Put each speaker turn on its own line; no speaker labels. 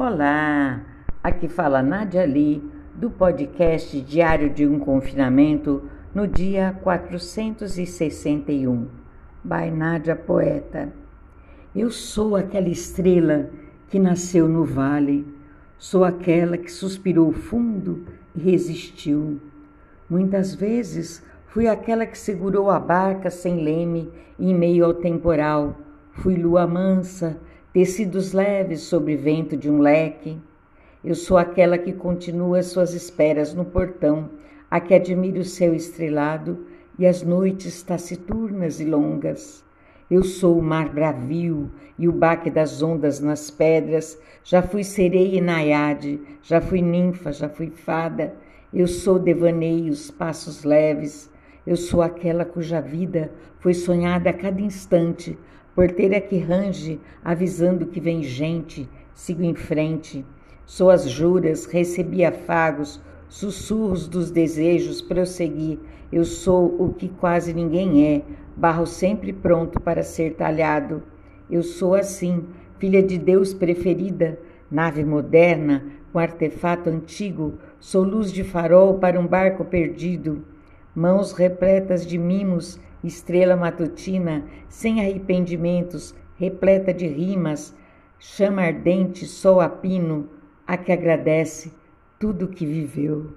Olá, aqui fala Nádia Lee do podcast Diário de um Confinamento no dia 461. By Nádia Poeta. Eu sou aquela estrela que nasceu no vale, sou aquela que suspirou fundo e resistiu. Muitas vezes fui aquela que segurou a barca sem leme em meio ao temporal. Fui lua mansa tecidos leves sobre vento de um leque. Eu sou aquela que continua suas esperas no portão, a que admira o céu estrelado e as noites taciturnas e longas. Eu sou o mar bravio e o baque das ondas nas pedras. Já fui sereia e naiade, já fui ninfa, já fui fada. Eu sou devaneios, passos leves. Eu sou aquela cuja vida foi sonhada a cada instante, Porteira que range, avisando que vem gente, sigo em frente. Sou as juras, recebi afagos, sussurros dos desejos, prossegui. Eu sou o que quase ninguém é, barro sempre pronto para ser talhado. Eu sou assim, filha de Deus preferida, nave moderna, com artefato antigo, sou luz de farol para um barco perdido. Mãos repletas de mimos, estrela matutina, sem arrependimentos, repleta de rimas, chama ardente, sol a pino, a que agradece tudo que viveu.